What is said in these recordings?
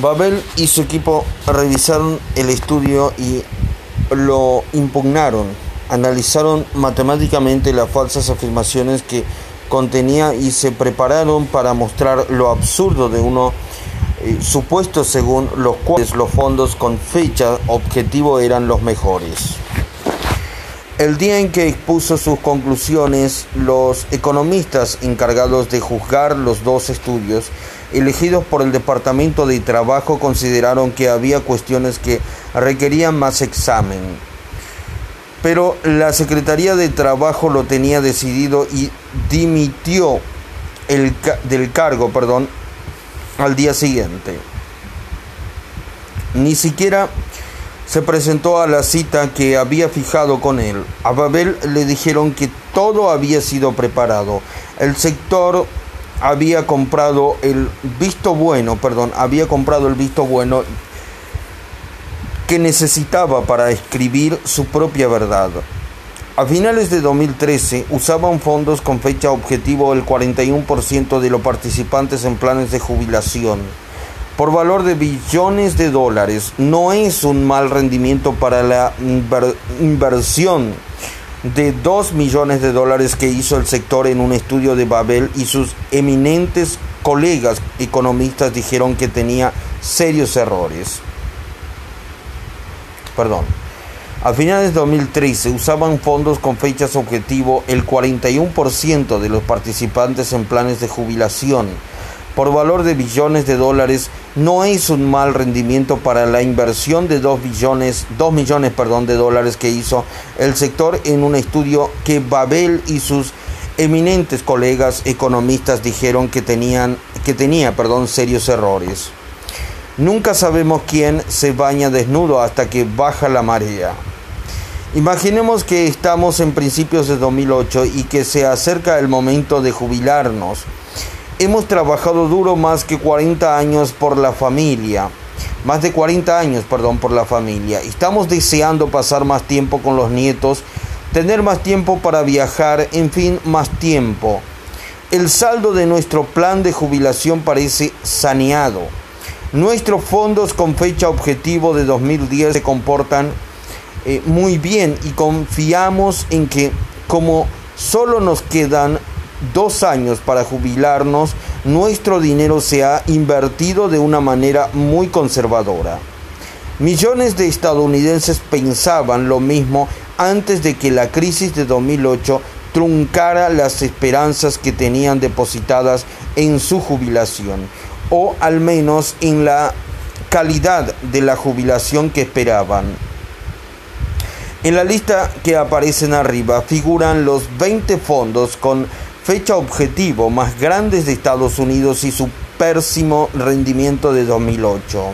Babel y su equipo revisaron el estudio y lo impugnaron. Analizaron matemáticamente las falsas afirmaciones que contenía y se prepararon para mostrar lo absurdo de uno eh, supuesto según los cuales los fondos con fecha objetivo eran los mejores. El día en que expuso sus conclusiones, los economistas encargados de juzgar los dos estudios, elegidos por el Departamento de Trabajo, consideraron que había cuestiones que requerían más examen. Pero la Secretaría de Trabajo lo tenía decidido y dimitió el del cargo perdón, al día siguiente. Ni siquiera se presentó a la cita que había fijado con él. A Babel le dijeron que todo había sido preparado. El sector había comprado el visto bueno, perdón, había comprado el visto bueno que necesitaba para escribir su propia verdad. A finales de 2013 usaban fondos con fecha objetivo el 41% de los participantes en planes de jubilación por valor de billones de dólares. No es un mal rendimiento para la inversión de 2 millones de dólares que hizo el sector en un estudio de Babel y sus eminentes colegas economistas dijeron que tenía serios errores. Perdón. A finales de 2013 usaban fondos con fechas objetivo el 41% de los participantes en planes de jubilación por valor de billones de dólares no es un mal rendimiento para la inversión de 2 billones, 2 millones perdón, de dólares que hizo el sector en un estudio que Babel y sus eminentes colegas economistas dijeron que tenían que tenía, perdón, serios errores. Nunca sabemos quién se baña desnudo hasta que baja la marea. Imaginemos que estamos en principios de 2008 y que se acerca el momento de jubilarnos. Hemos trabajado duro más que 40 años por la familia. Más de 40 años, perdón, por la familia. Estamos deseando pasar más tiempo con los nietos, tener más tiempo para viajar, en fin, más tiempo. El saldo de nuestro plan de jubilación parece saneado. Nuestros fondos con fecha objetivo de 2010 se comportan eh, muy bien y confiamos en que como solo nos quedan dos años para jubilarnos, nuestro dinero se ha invertido de una manera muy conservadora. Millones de estadounidenses pensaban lo mismo antes de que la crisis de 2008 truncara las esperanzas que tenían depositadas en su jubilación, o al menos en la calidad de la jubilación que esperaban. En la lista que aparecen arriba figuran los 20 fondos con fecha objetivo más grandes de Estados Unidos y su pésimo rendimiento de 2008.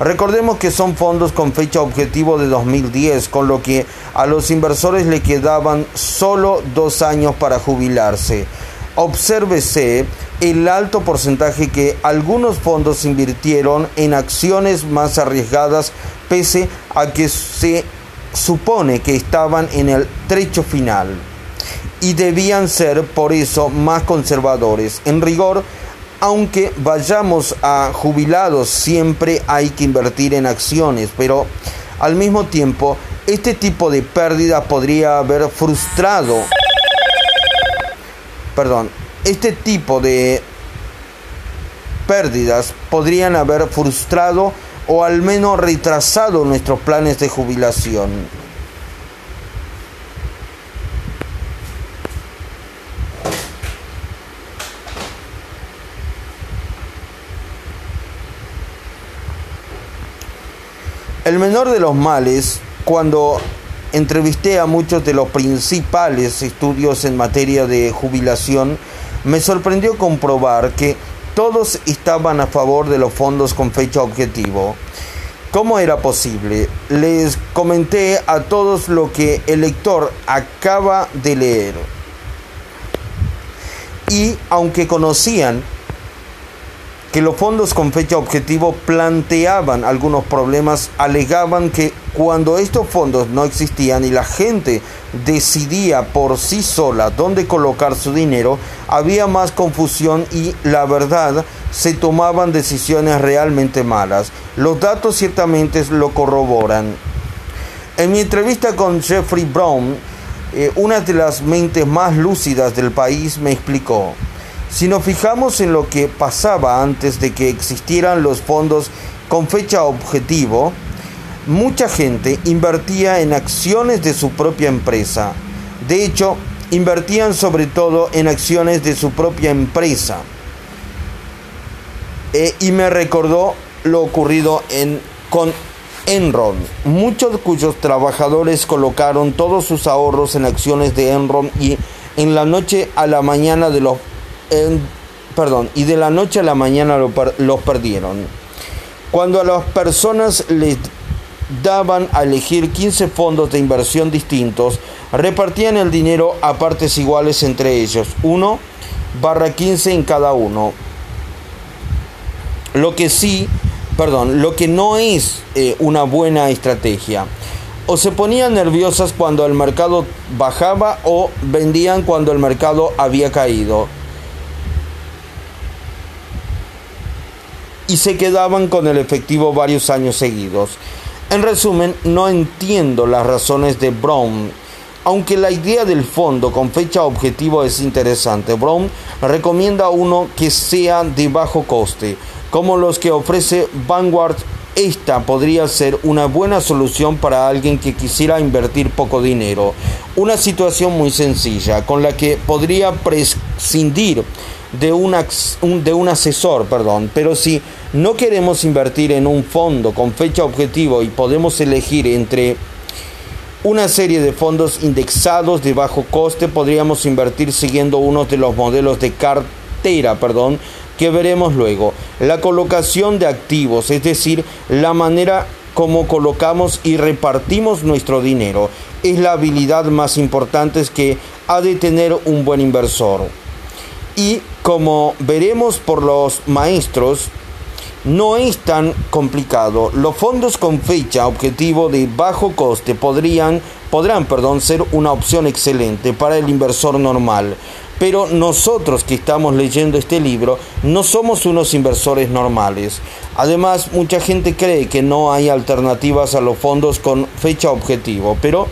Recordemos que son fondos con fecha objetivo de 2010, con lo que a los inversores le quedaban solo dos años para jubilarse. Obsérvese el alto porcentaje que algunos fondos invirtieron en acciones más arriesgadas pese a que se supone que estaban en el trecho final y debían ser por eso más conservadores. En rigor, aunque vayamos a jubilados, siempre hay que invertir en acciones, pero al mismo tiempo, este tipo de pérdida podría haber frustrado, perdón, este tipo de pérdidas podrían haber frustrado o al menos retrasado nuestros planes de jubilación. El menor de los males, cuando entrevisté a muchos de los principales estudios en materia de jubilación, me sorprendió comprobar que todos estaban a favor de los fondos con fecha objetivo. ¿Cómo era posible? Les comenté a todos lo que el lector acaba de leer. Y aunque conocían que los fondos con fecha objetivo planteaban algunos problemas, alegaban que cuando estos fondos no existían y la gente decidía por sí sola dónde colocar su dinero, había más confusión y la verdad se tomaban decisiones realmente malas. Los datos ciertamente lo corroboran. En mi entrevista con Jeffrey Brown, eh, una de las mentes más lúcidas del país me explicó, si nos fijamos en lo que pasaba antes de que existieran los fondos con fecha objetivo, mucha gente invertía en acciones de su propia empresa. De hecho, invertían sobre todo en acciones de su propia empresa. Eh, y me recordó lo ocurrido en, con Enron, muchos cuyos trabajadores colocaron todos sus ahorros en acciones de Enron y en la noche a la mañana de los perdón, y de la noche a la mañana los perdieron. Cuando a las personas les daban a elegir 15 fondos de inversión distintos, repartían el dinero a partes iguales entre ellos, 1 barra 15 en cada uno. Lo que sí, perdón, lo que no es eh, una buena estrategia. O se ponían nerviosas cuando el mercado bajaba o vendían cuando el mercado había caído. Y se quedaban con el efectivo varios años seguidos. En resumen, no entiendo las razones de Brown. Aunque la idea del fondo con fecha objetivo es interesante, Brown recomienda uno que sea de bajo coste, como los que ofrece Vanguard. Esta podría ser una buena solución para alguien que quisiera invertir poco dinero. Una situación muy sencilla, con la que podría prescindir de un, de un asesor, perdón, pero si no queremos invertir en un fondo con fecha objetivo y podemos elegir entre una serie de fondos indexados de bajo coste, podríamos invertir siguiendo uno de los modelos de cartera, perdón, que veremos luego. La colocación de activos, es decir, la manera como colocamos y repartimos nuestro dinero, es la habilidad más importante que ha de tener un buen inversor. Y como veremos por los maestros, no es tan complicado. Los fondos con fecha objetivo de bajo coste podrían, podrán perdón, ser una opción excelente para el inversor normal. Pero nosotros que estamos leyendo este libro no somos unos inversores normales. Además, mucha gente cree que no hay alternativas a los fondos con fecha objetivo, pero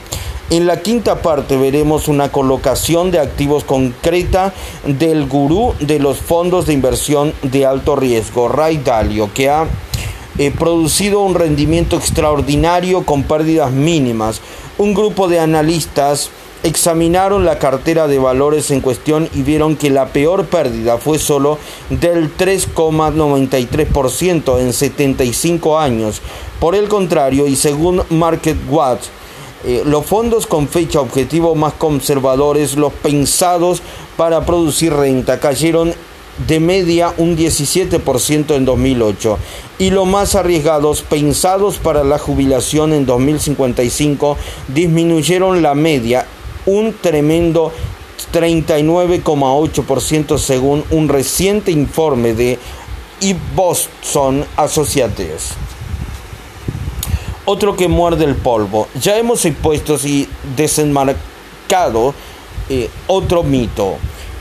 en la quinta parte veremos una colocación de activos concreta del gurú de los fondos de inversión de alto riesgo, Ray Dalio, que ha eh, producido un rendimiento extraordinario con pérdidas mínimas. Un grupo de analistas examinaron la cartera de valores en cuestión y vieron que la peor pérdida fue solo del 3,93% en 75 años. Por el contrario, y según MarketWatch, eh, los fondos con fecha objetivo más conservadores, los pensados para producir renta, cayeron de media un 17% en 2008 y los más arriesgados pensados para la jubilación en 2055 disminuyeron la media un tremendo 39,8% según un reciente informe de Boston Associates otro que muerde el polvo. Ya hemos expuesto y desenmarcado eh, otro mito.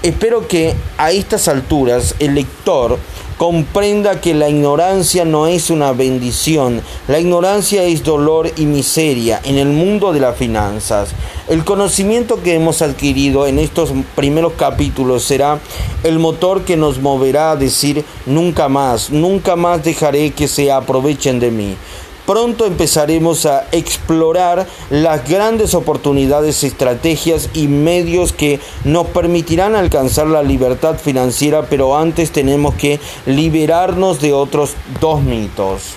Espero que a estas alturas el lector comprenda que la ignorancia no es una bendición, la ignorancia es dolor y miseria en el mundo de las finanzas. El conocimiento que hemos adquirido en estos primeros capítulos será el motor que nos moverá a decir nunca más, nunca más dejaré que se aprovechen de mí. Pronto empezaremos a explorar las grandes oportunidades, estrategias y medios que nos permitirán alcanzar la libertad financiera, pero antes tenemos que liberarnos de otros dos mitos.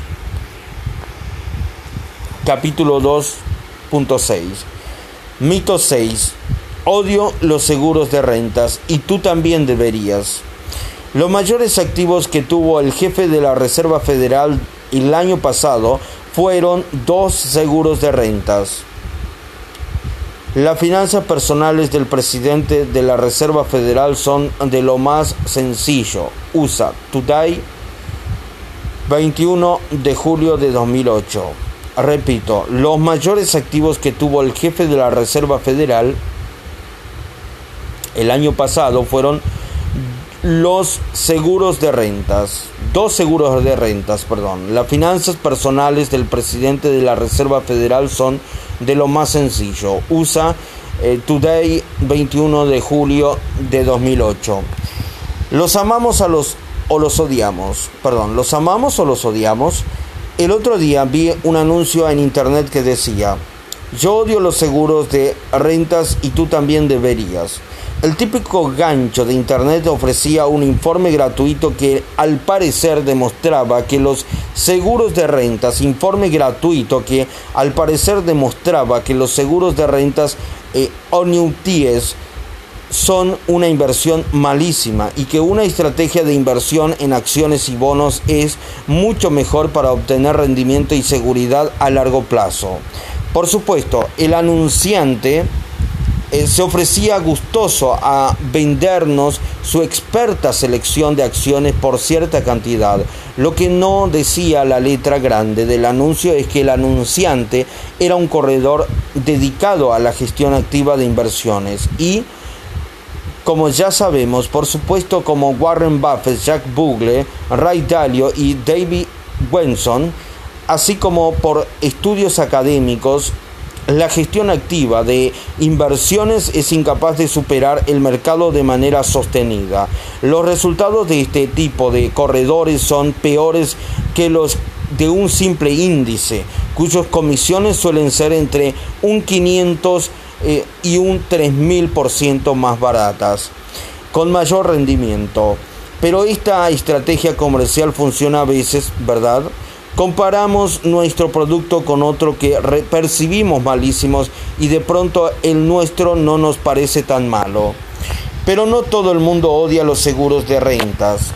Capítulo 2.6 Mito 6. Odio los seguros de rentas y tú también deberías. Los mayores activos que tuvo el jefe de la Reserva Federal el año pasado fueron dos seguros de rentas. Las finanzas personales del presidente de la Reserva Federal son de lo más sencillo. Usa Today 21 de julio de 2008. Repito, los mayores activos que tuvo el jefe de la Reserva Federal el año pasado fueron los seguros de rentas, dos seguros de rentas, perdón. Las finanzas personales del presidente de la Reserva Federal son de lo más sencillo. USA eh, Today 21 de julio de 2008. Los amamos a los o los odiamos, perdón, los amamos o los odiamos. El otro día vi un anuncio en internet que decía, yo odio los seguros de rentas y tú también deberías. El típico gancho de Internet ofrecía un informe gratuito que al parecer demostraba que los seguros de rentas, informe gratuito que al parecer demostraba que los seguros de rentas eh, son una inversión malísima y que una estrategia de inversión en acciones y bonos es mucho mejor para obtener rendimiento y seguridad a largo plazo. Por supuesto, el anunciante eh, se ofrecía gustoso a vendernos su experta selección de acciones por cierta cantidad. Lo que no decía la letra grande del anuncio es que el anunciante era un corredor dedicado a la gestión activa de inversiones y como ya sabemos, por supuesto como Warren Buffett, Jack Bogle, Ray Dalio y David Wenson, así como por estudios académicos la gestión activa de inversiones es incapaz de superar el mercado de manera sostenida. Los resultados de este tipo de corredores son peores que los de un simple índice, cuyas comisiones suelen ser entre un 500 eh, y un 3000% más baratas, con mayor rendimiento. Pero esta estrategia comercial funciona a veces, ¿verdad? Comparamos nuestro producto con otro que percibimos malísimos y de pronto el nuestro no nos parece tan malo. Pero no todo el mundo odia los seguros de rentas.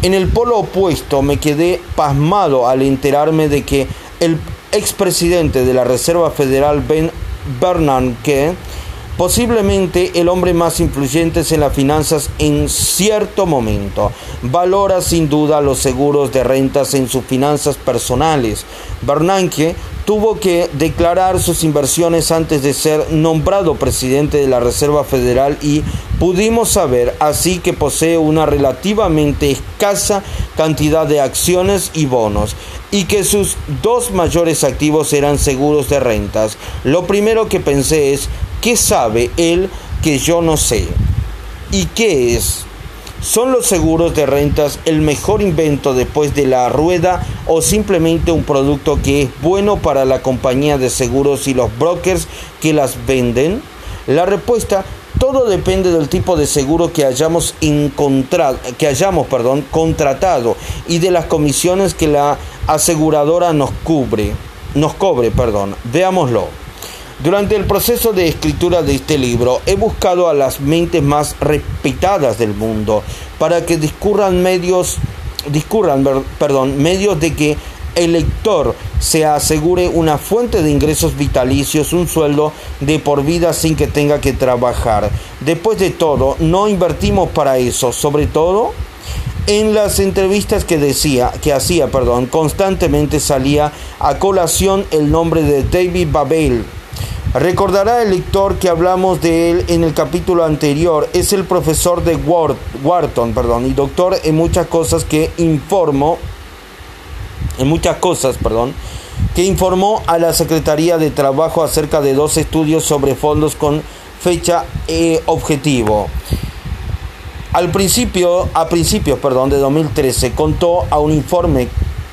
En el polo opuesto me quedé pasmado al enterarme de que el expresidente de la Reserva Federal Ben Bernanke posiblemente el hombre más influyente en las finanzas en cierto momento. Valora sin duda los seguros de rentas en sus finanzas personales. Bernanke tuvo que declarar sus inversiones antes de ser nombrado presidente de la Reserva Federal y pudimos saber así que posee una relativamente escasa cantidad de acciones y bonos y que sus dos mayores activos eran seguros de rentas. Lo primero que pensé es ¿Qué sabe él que yo no sé? ¿Y qué es? ¿Son los seguros de rentas el mejor invento después de la rueda o simplemente un producto que es bueno para la compañía de seguros y los brokers que las venden? La respuesta todo depende del tipo de seguro que hayamos encontrado, que hayamos, perdón, contratado y de las comisiones que la aseguradora nos cubre, nos cobre, perdón. Veámoslo. Durante el proceso de escritura de este libro he buscado a las mentes más respetadas del mundo para que discurran medios, discurran, perdón, medios de que el lector se asegure una fuente de ingresos vitalicios, un sueldo de por vida sin que tenga que trabajar. Después de todo, no invertimos para eso, sobre todo en las entrevistas que decía, que hacía, perdón, constantemente salía a colación el nombre de David Babel Recordará el lector que hablamos de él en el capítulo anterior. Es el profesor de Wharton perdón, y doctor en muchas cosas que informó, en muchas cosas, perdón, que informó a la Secretaría de Trabajo acerca de dos estudios sobre fondos con fecha e objetivo. Al principio, a principios, perdón, de 2013 contó a un informe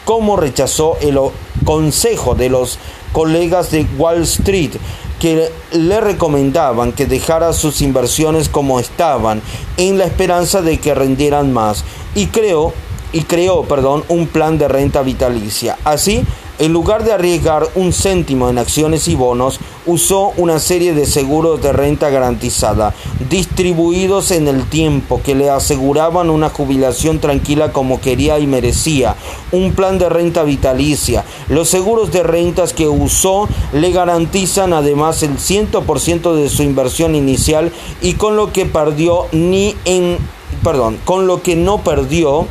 cómo rechazó el consejo de los colegas de Wall Street que le recomendaban que dejara sus inversiones como estaban en la esperanza de que rendieran más y creó y creó, perdón, un plan de renta vitalicia. Así, en lugar de arriesgar un céntimo en acciones y bonos, usó una serie de seguros de renta garantizada, distribuidos en el tiempo, que le aseguraban una jubilación tranquila como quería y merecía, un plan de renta vitalicia. Los seguros de rentas que usó le garantizan además el 100% de su inversión inicial y con lo que perdió ni en perdón, con lo que no perdió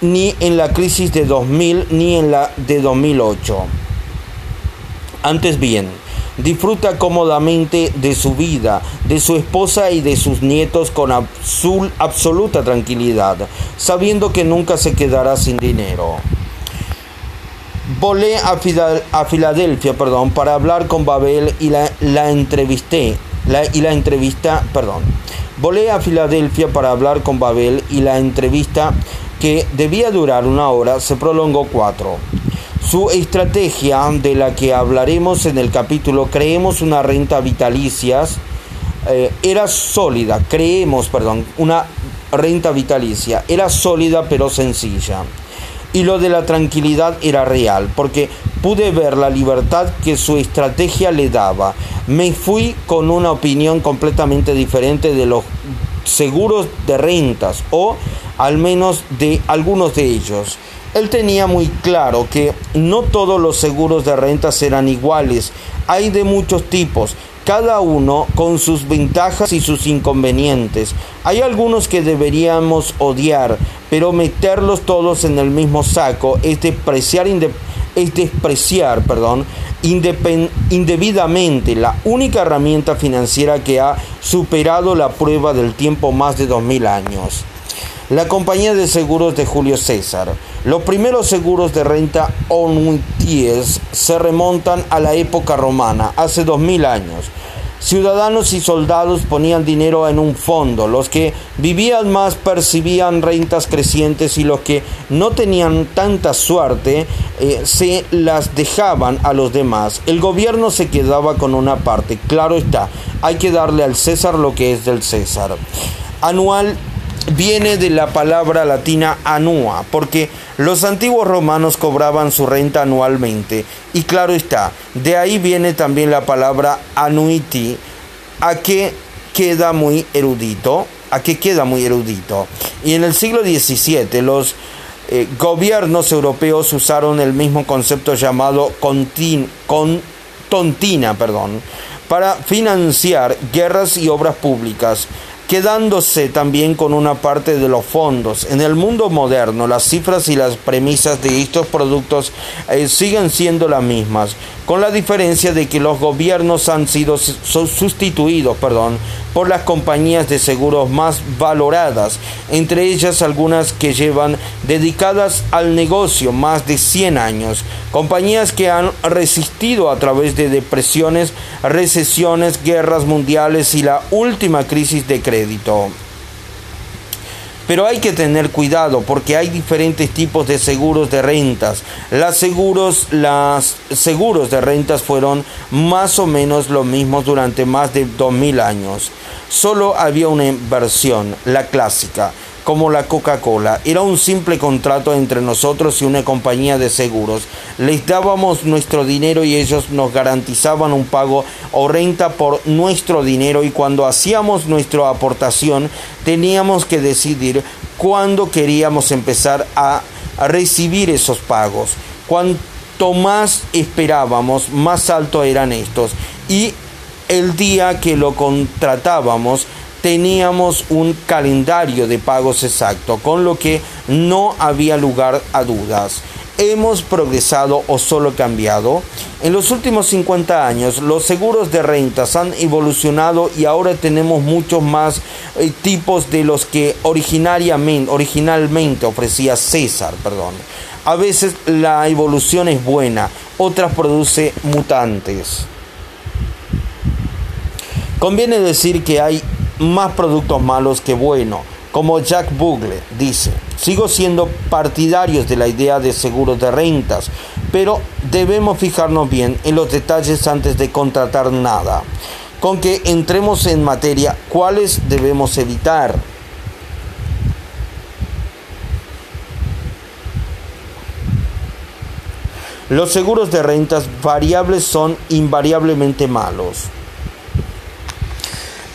ni en la crisis de 2000 ni en la de 2008. Antes bien, disfruta cómodamente de su vida, de su esposa y de sus nietos con absoluta tranquilidad, sabiendo que nunca se quedará sin dinero. Volé a, Filadelfia perdón, para hablar con Babel y la, la entrevisté. y la entrevista, perdón. Volé a Filadelfia para hablar con Babel y la entrevista que debía durar una hora se prolongó cuatro. Su estrategia, de la que hablaremos en el capítulo Creemos una renta vitalicias, eh, era sólida, creemos, perdón, una renta vitalicia, era sólida pero sencilla. Y lo de la tranquilidad era real, porque pude ver la libertad que su estrategia le daba. Me fui con una opinión completamente diferente de los seguros de rentas o al menos de algunos de ellos. Él tenía muy claro que no todos los seguros de rentas eran iguales, hay de muchos tipos, cada uno con sus ventajas y sus inconvenientes. Hay algunos que deberíamos odiar, pero meterlos todos en el mismo saco es despreciar, es despreciar perdón, indebidamente la única herramienta financiera que ha superado la prueba del tiempo más de dos mil años la compañía de seguros de Julio César. Los primeros seguros de renta onuities se remontan a la época romana, hace dos mil años. Ciudadanos y soldados ponían dinero en un fondo, los que vivían más percibían rentas crecientes y los que no tenían tanta suerte eh, se las dejaban a los demás. El gobierno se quedaba con una parte, claro está, hay que darle al César lo que es del César. Anual viene de la palabra latina anua, porque los antiguos romanos cobraban su renta anualmente. Y claro está, de ahí viene también la palabra anuiti, a que queda muy erudito, a que queda muy erudito. Y en el siglo XVII los eh, gobiernos europeos usaron el mismo concepto llamado contin, tontina, perdón, para financiar guerras y obras públicas quedándose también con una parte de los fondos. En el mundo moderno, las cifras y las premisas de estos productos eh, siguen siendo las mismas, con la diferencia de que los gobiernos han sido sustituidos perdón, por las compañías de seguros más valoradas, entre ellas algunas que llevan dedicadas al negocio más de 100 años, compañías que han resistido a través de depresiones, recesiones, guerras mundiales y la última crisis de Pero hay que tener cuidado porque hay diferentes tipos de seguros de rentas. Las seguros, las seguros de rentas fueron más o menos los mismos durante más de 2000 años. Solo había una inversión, la clásica como la Coca-Cola. Era un simple contrato entre nosotros y una compañía de seguros. Les dábamos nuestro dinero y ellos nos garantizaban un pago o renta por nuestro dinero y cuando hacíamos nuestra aportación teníamos que decidir cuándo queríamos empezar a recibir esos pagos. Cuanto más esperábamos, más alto eran estos. Y el día que lo contratábamos, teníamos un calendario de pagos exacto, con lo que no había lugar a dudas. ¿Hemos progresado o solo cambiado? En los últimos 50 años los seguros de rentas han evolucionado y ahora tenemos muchos más eh, tipos de los que originariamente, originalmente ofrecía César. Perdón. A veces la evolución es buena, otras produce mutantes. Conviene decir que hay más productos malos que buenos. Como Jack Bugle dice, sigo siendo partidarios de la idea de seguros de rentas, pero debemos fijarnos bien en los detalles antes de contratar nada. Con que entremos en materia, ¿cuáles debemos evitar? Los seguros de rentas variables son invariablemente malos.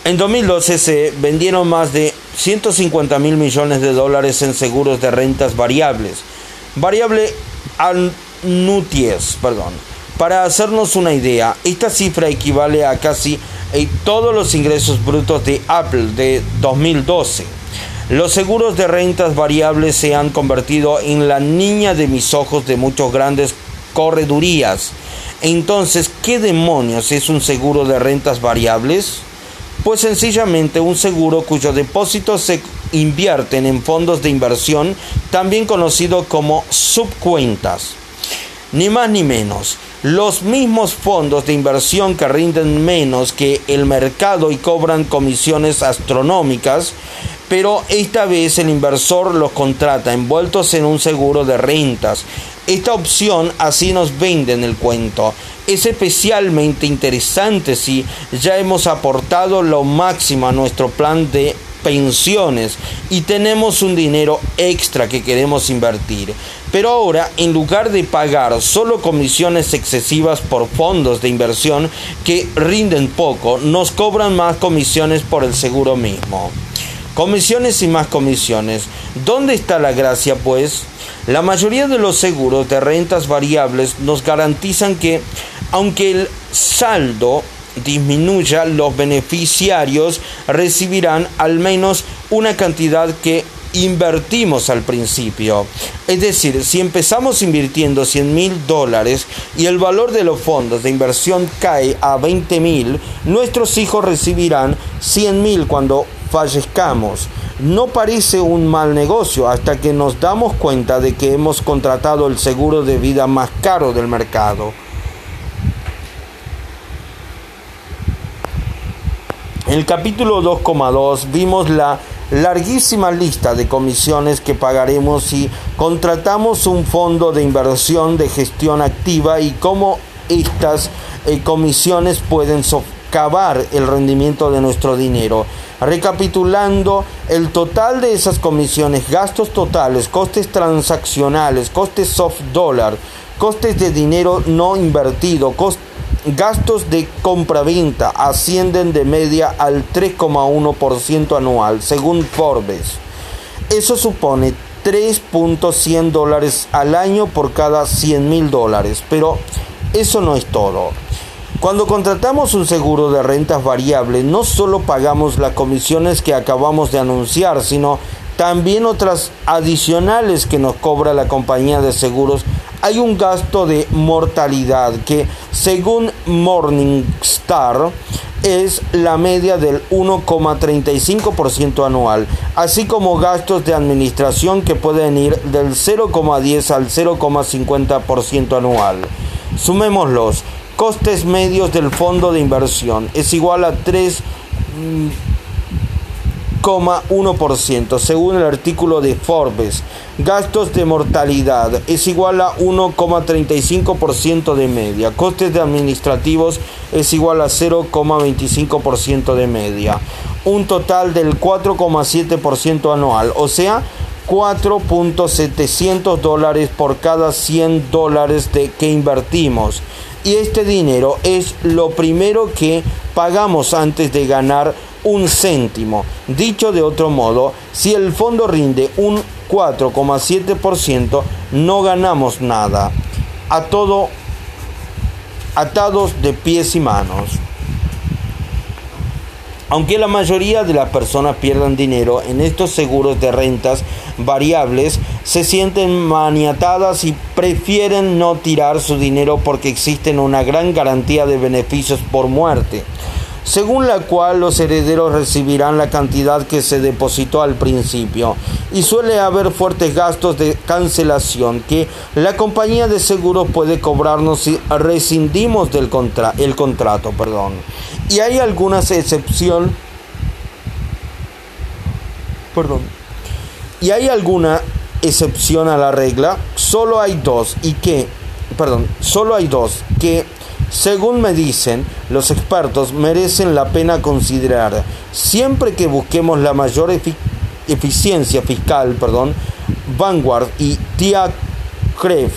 En 2012 se vendieron más de 150 mil millones de dólares en seguros de rentas variables. Variable anuties, perdón. Para hacernos una idea, esta cifra equivale a casi eh, todos los ingresos brutos de Apple de 2012. Los seguros de rentas variables se han convertido en la niña de mis ojos de muchos grandes corredurías. Entonces, ¿qué demonios es un seguro de rentas variables? Pues sencillamente un seguro cuyos depósitos se invierten en fondos de inversión, también conocido como subcuentas. Ni más ni menos. Los mismos fondos de inversión que rinden menos que el mercado y cobran comisiones astronómicas, pero esta vez el inversor los contrata envueltos en un seguro de rentas. Esta opción así nos venden el cuento. Es especialmente interesante si ya hemos aportado lo máximo a nuestro plan de pensiones y tenemos un dinero extra que queremos invertir. Pero ahora, en lugar de pagar solo comisiones excesivas por fondos de inversión que rinden poco, nos cobran más comisiones por el seguro mismo. Comisiones y más comisiones. ¿Dónde está la gracia, pues? La mayoría de los seguros de rentas variables nos garantizan que, aunque el saldo disminuya, los beneficiarios recibirán al menos una cantidad que invertimos al principio. Es decir, si empezamos invirtiendo 100 mil dólares y el valor de los fondos de inversión cae a 20 mil, nuestros hijos recibirán 100 mil cuando fallezcamos. No parece un mal negocio hasta que nos damos cuenta de que hemos contratado el seguro de vida más caro del mercado. En el capítulo 2,2 vimos la larguísima lista de comisiones que pagaremos si contratamos un fondo de inversión de gestión activa y cómo estas eh, comisiones pueden socavar el rendimiento de nuestro dinero. Recapitulando, el total de esas comisiones, gastos totales, costes transaccionales, costes soft dólar, costes de dinero no invertido, costes gastos de compra-venta ascienden de media al 3,1% anual, según Forbes. Eso supone 3.100 dólares al año por cada 100 mil dólares, pero eso no es todo. Cuando contratamos un seguro de rentas variables, no solo pagamos las comisiones que acabamos de anunciar, sino también otras adicionales que nos cobra la compañía de seguros hay un gasto de mortalidad que según Morningstar es la media del 1,35% anual, así como gastos de administración que pueden ir del 0,10 al 0,50% anual. Sumémoslos. Costes medios del fondo de inversión es igual a 3 1% según el artículo de Forbes. Gastos de mortalidad es igual a 1,35% de media. Costes de administrativos es igual a 0,25% de media. Un total del 4,7% anual, o sea, 4.700 dólares por cada 100 dólares de que invertimos. Y este dinero es lo primero que pagamos antes de ganar un céntimo. Dicho de otro modo, si el fondo rinde un 4,7%, no ganamos nada. A todo atados de pies y manos. Aunque la mayoría de las personas pierdan dinero en estos seguros de rentas variables, se sienten maniatadas y prefieren no tirar su dinero porque existen una gran garantía de beneficios por muerte según la cual los herederos recibirán la cantidad que se depositó al principio. Y suele haber fuertes gastos de cancelación que la compañía de seguros puede cobrarnos si rescindimos del el contrato. Perdón. Y hay algunas excepción. Perdón. Y hay alguna excepción a la regla. Solo hay dos y que, perdón, solo hay dos que según me dicen, los expertos merecen la pena considerar. Siempre que busquemos la mayor eficiencia fiscal, perdón, Vanguard y TIACREF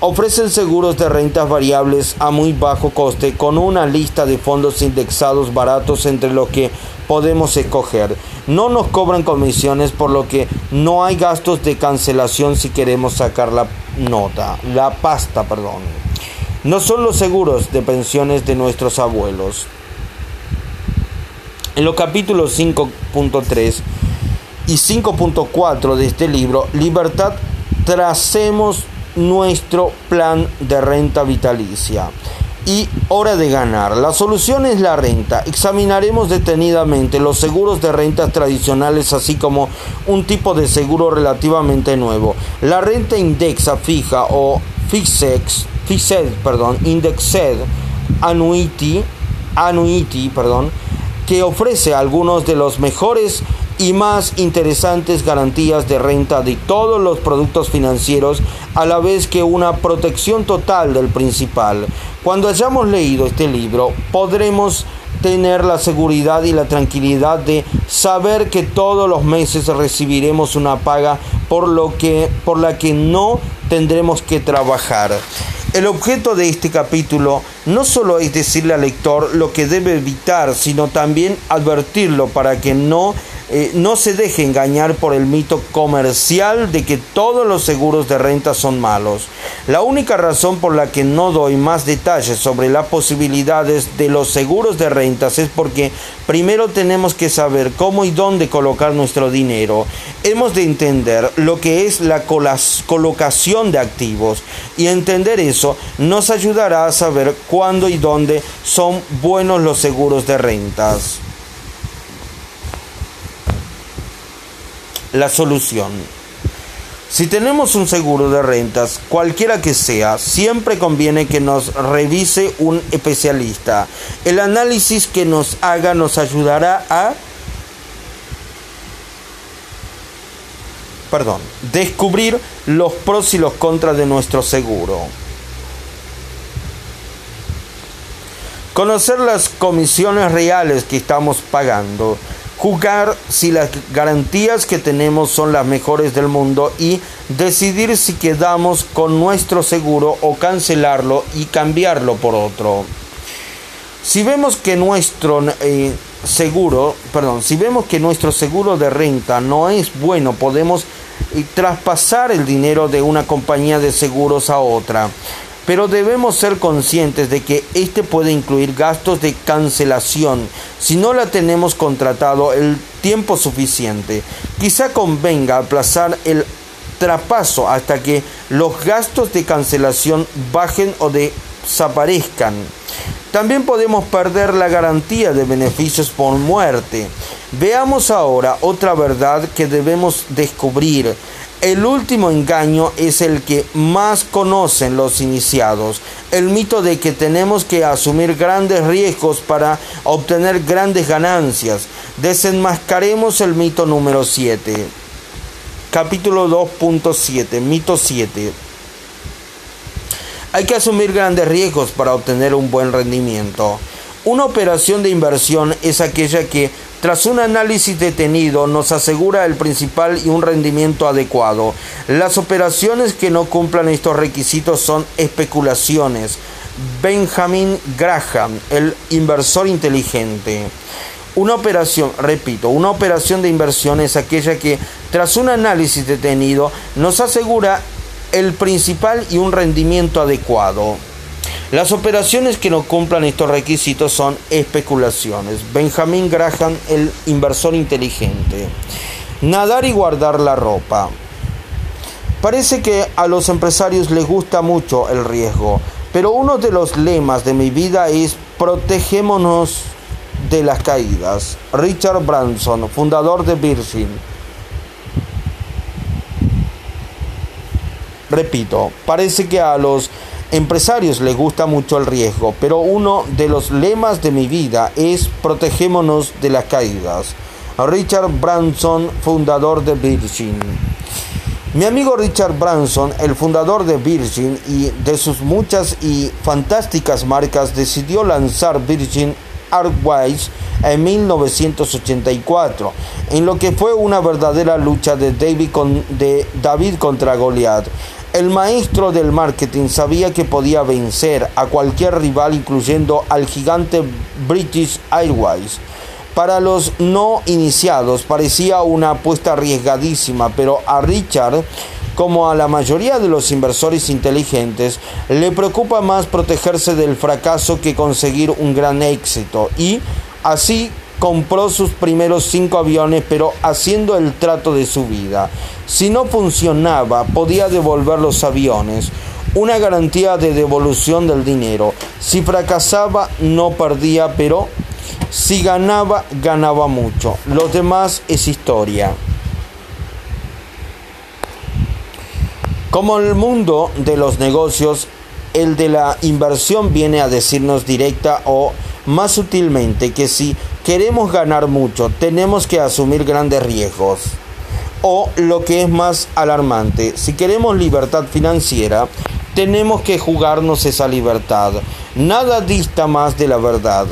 ofrecen seguros de rentas variables a muy bajo coste con una lista de fondos indexados baratos entre los que podemos escoger. No nos cobran comisiones por lo que no hay gastos de cancelación si queremos sacar la nota, la pasta, perdón no son los seguros de pensiones de nuestros abuelos. En los capítulos 5.3 y 5.4 de este libro, Libertad, tracemos nuestro plan de renta vitalicia y hora de ganar. La solución es la renta. Examinaremos detenidamente los seguros de rentas tradicionales así como un tipo de seguro relativamente nuevo. La renta indexa fija o fixed, fixed perdón, indexed annuity, annuity perdón, que ofrece algunos de los mejores y más interesantes garantías de renta de todos los productos financieros a la vez que una protección total del principal. Cuando hayamos leído este libro podremos tener la seguridad y la tranquilidad de saber que todos los meses recibiremos una paga por lo que por la que no tendremos que trabajar. El objeto de este capítulo no solo es decirle al lector lo que debe evitar, sino también advertirlo para que no eh, no se deje engañar por el mito comercial de que todos los seguros de renta son malos. La única razón por la que no doy más detalles sobre las posibilidades de los seguros de rentas es porque primero tenemos que saber cómo y dónde colocar nuestro dinero. Hemos de entender lo que es la colocación de activos y entender eso nos ayudará a saber cuándo y dónde son buenos los seguros de rentas. La solución. Si tenemos un seguro de rentas, cualquiera que sea, siempre conviene que nos revise un especialista. El análisis que nos haga nos ayudará a perdón, descubrir los pros y los contras de nuestro seguro. Conocer las comisiones reales que estamos pagando jugar si las garantías que tenemos son las mejores del mundo y decidir si quedamos con nuestro seguro o cancelarlo y cambiarlo por otro. Si vemos que nuestro eh, seguro, perdón, si vemos que nuestro seguro de renta no es bueno, podemos eh, traspasar el dinero de una compañía de seguros a otra pero debemos ser conscientes de que este puede incluir gastos de cancelación si no la tenemos contratado el tiempo suficiente. Quizá convenga aplazar el traspaso hasta que los gastos de cancelación bajen o desaparezcan. También podemos perder la garantía de beneficios por muerte. Veamos ahora otra verdad que debemos descubrir. El último engaño es el que más conocen los iniciados, el mito de que tenemos que asumir grandes riesgos para obtener grandes ganancias. Desenmascaremos el mito número 7. Capítulo 2.7, mito 7. Hay que asumir grandes riesgos para obtener un buen rendimiento. Una operación de inversión es aquella que tras un análisis detenido nos asegura el principal y un rendimiento adecuado. Las operaciones que no cumplan estos requisitos son especulaciones. Benjamin Graham, el inversor inteligente. Una operación, repito, una operación de inversión es aquella que tras un análisis detenido nos asegura el principal y un rendimiento adecuado. Las operaciones que no cumplan estos requisitos son especulaciones. Benjamin Graham, el inversor inteligente. Nadar y guardar la ropa. Parece que a los empresarios les gusta mucho el riesgo, pero uno de los lemas de mi vida es protegémonos de las caídas. Richard Branson, fundador de Virgin. Repito, parece que a los empresarios les gusta mucho el riesgo, pero uno de los lemas de mi vida es protegémonos de las caídas. Richard Branson, fundador de Virgin. Mi amigo Richard Branson, el fundador de Virgin y de sus muchas y fantásticas marcas, decidió lanzar Virgin Airways en 1984, en lo que fue una verdadera lucha de David, de David contra Goliath. El maestro del marketing sabía que podía vencer a cualquier rival, incluyendo al gigante British Airways. Para los no iniciados parecía una apuesta arriesgadísima, pero a Richard, como a la mayoría de los inversores inteligentes, le preocupa más protegerse del fracaso que conseguir un gran éxito. Y así compró sus primeros cinco aviones, pero haciendo el trato de su vida. Si no funcionaba, podía devolver los aviones. Una garantía de devolución del dinero. Si fracasaba, no perdía, pero si ganaba, ganaba mucho. Lo demás es historia. Como el mundo de los negocios, el de la inversión viene a decirnos directa o más sutilmente que si queremos ganar mucho, tenemos que asumir grandes riesgos. O lo que es más alarmante, si queremos libertad financiera, tenemos que jugarnos esa libertad. Nada dista más de la verdad.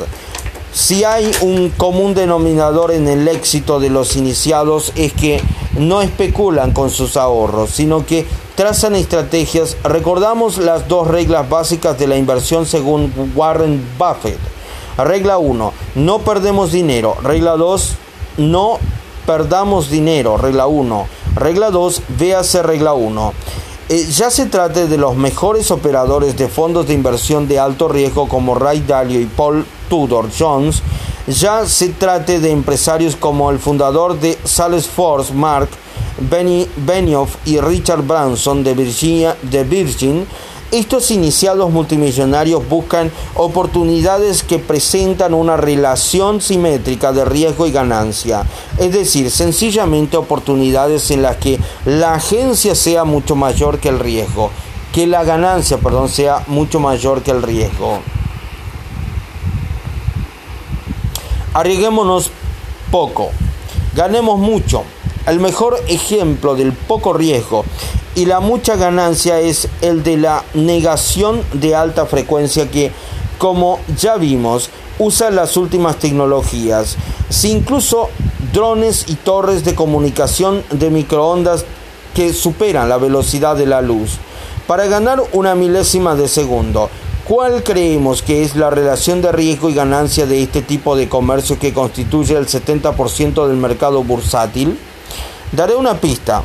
Si hay un común denominador en el éxito de los iniciados es que no especulan con sus ahorros, sino que trazan estrategias. Recordamos las dos reglas básicas de la inversión según Warren Buffett. Regla 1, no perdemos dinero. Regla 2, no perdamos dinero. Regla 1. Regla 2, véase regla 1. Eh, ya se trate de los mejores operadores de fondos de inversión de alto riesgo como Ray Dalio y Paul Tudor Jones, ya se trate de empresarios como el fundador de Salesforce, Mark Benioff y Richard Branson de, Virginia, de Virgin, estos iniciados multimillonarios buscan oportunidades que presentan una relación simétrica de riesgo y ganancia, es decir, sencillamente oportunidades en las que la agencia sea mucho mayor que el riesgo, que la ganancia, perdón, sea mucho mayor que el riesgo. Arriesguémonos poco, ganemos mucho. El mejor ejemplo del poco riesgo y la mucha ganancia es el de la negación de alta frecuencia que, como ya vimos, usa las últimas tecnologías. Incluso drones y torres de comunicación de microondas que superan la velocidad de la luz. Para ganar una milésima de segundo, ¿Cuál creemos que es la relación de riesgo y ganancia de este tipo de comercio que constituye el 70% del mercado bursátil? Daré una pista.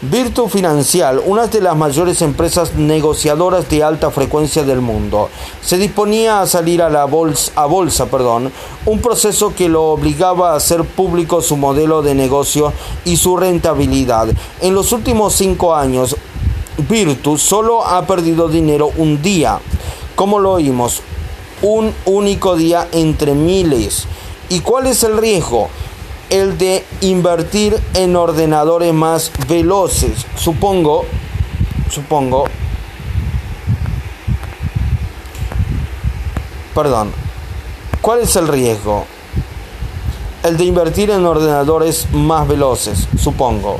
Virtu Financial, una de las mayores empresas negociadoras de alta frecuencia del mundo, se disponía a salir a la bolsa, a bolsa, perdón, un proceso que lo obligaba a hacer público su modelo de negocio y su rentabilidad. En los últimos cinco años, Virtu solo ha perdido dinero un día como lo oímos, un único día entre miles. ¿Y cuál es el riesgo? El de invertir en ordenadores más veloces. Supongo, supongo, perdón, ¿cuál es el riesgo? El de invertir en ordenadores más veloces, supongo.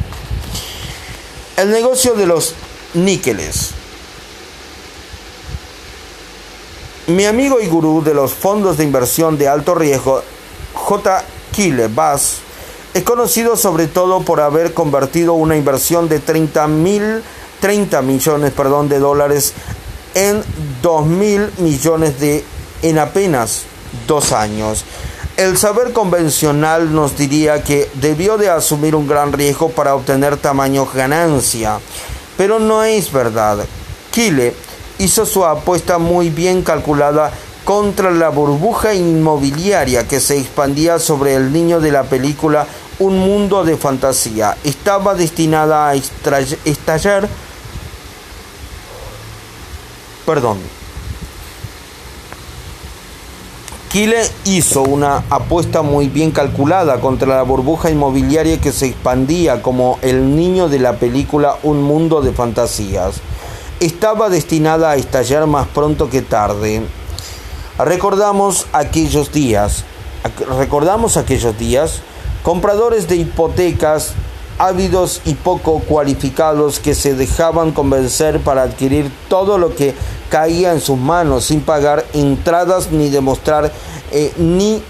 El negocio de los níqueles. Mi amigo y gurú de los fondos de inversión de alto riesgo, J. Kille Bass, es conocido sobre todo por haber convertido una inversión de 30, mil, 30 millones perdón, de dólares en 2 mil millones de en apenas dos años. El saber convencional nos diría que debió de asumir un gran riesgo para obtener tamaño ganancia, pero no es verdad. Kille hizo su apuesta muy bien calculada contra la burbuja inmobiliaria que se expandía sobre el niño de la película Un mundo de fantasía. Estaba destinada a estallar... Perdón. Kille hizo una apuesta muy bien calculada contra la burbuja inmobiliaria que se expandía como el niño de la película Un mundo de fantasías estaba destinada a estallar más pronto que tarde. Recordamos aquellos días, recordamos aquellos días, compradores de hipotecas ávidos y poco cualificados que se dejaban convencer para adquirir todo lo que caía en sus manos sin pagar entradas ni demostrar eh, ni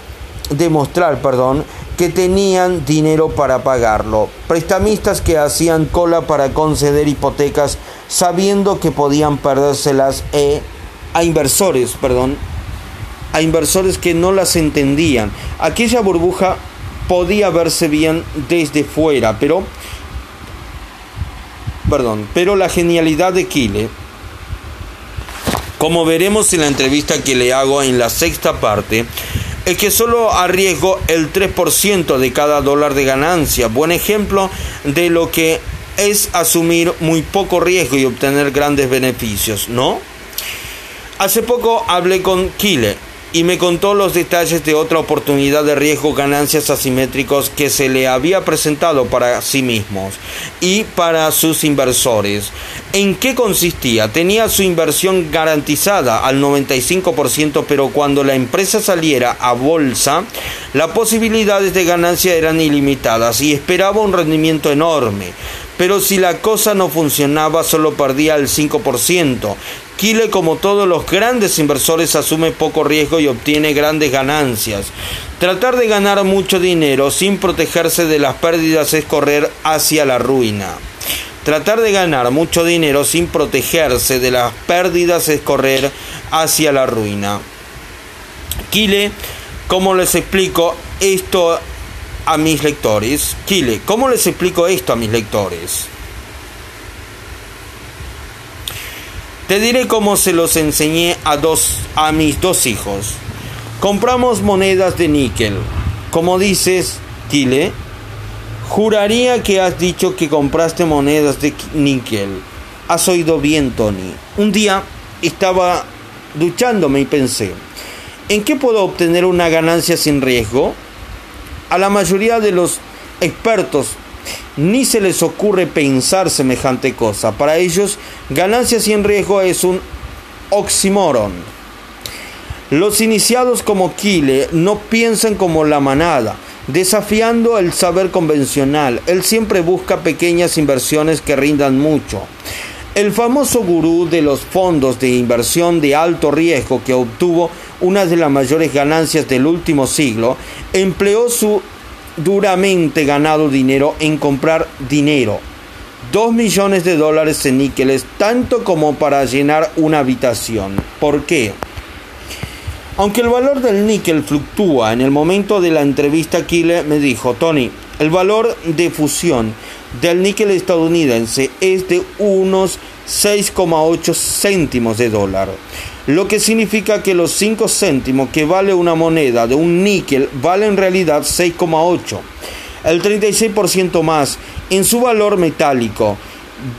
demostrar, perdón, que tenían dinero para pagarlo. Prestamistas que hacían cola para conceder hipotecas sabiendo que podían perdérselas eh, a inversores, perdón, a inversores que no las entendían. Aquella burbuja podía verse bien desde fuera, pero perdón, pero la genialidad de Kille como veremos en la entrevista que le hago en la sexta parte, es que solo arriesgo el 3% de cada dólar de ganancia. Buen ejemplo de lo que es asumir muy poco riesgo y obtener grandes beneficios, ¿no? Hace poco hablé con Kile y me contó los detalles de otra oportunidad de riesgo ganancias asimétricos que se le había presentado para sí mismos y para sus inversores. ¿En qué consistía? Tenía su inversión garantizada al 95%, pero cuando la empresa saliera a bolsa, las posibilidades de ganancia eran ilimitadas y esperaba un rendimiento enorme. Pero si la cosa no funcionaba, solo perdía el 5%. Kile, como todos los grandes inversores, asume poco riesgo y obtiene grandes ganancias. Tratar de ganar mucho dinero sin protegerse de las pérdidas es correr hacia la ruina. Tratar de ganar mucho dinero sin protegerse de las pérdidas es correr hacia la ruina. Kile, ¿cómo les explico esto a mis lectores? Kile, ¿cómo les explico esto a mis lectores? Te diré cómo se los enseñé a, dos, a mis dos hijos. Compramos monedas de níquel. Como dices, Kile, juraría que has dicho que compraste monedas de níquel. Has oído bien, Tony. Un día estaba duchándome y pensé, ¿en qué puedo obtener una ganancia sin riesgo? A la mayoría de los expertos ni se les ocurre pensar semejante cosa. Para ellos, ganancia sin riesgo es un oxímoron. Los iniciados como Kile no piensan como la manada, desafiando el saber convencional. Él siempre busca pequeñas inversiones que rindan mucho. El famoso gurú de los fondos de inversión de alto riesgo que obtuvo una de las mayores ganancias del último siglo, empleó su duramente ganado dinero en comprar dinero. Dos millones de dólares en níqueles, tanto como para llenar una habitación. ¿Por qué? Aunque el valor del níquel fluctúa, en el momento de la entrevista Kile me dijo, Tony, el valor de fusión del níquel estadounidense es de unos 6,8 céntimos de dólar lo que significa que los 5 céntimos que vale una moneda de un níquel vale en realidad 6,8, el 36% más en su valor metálico.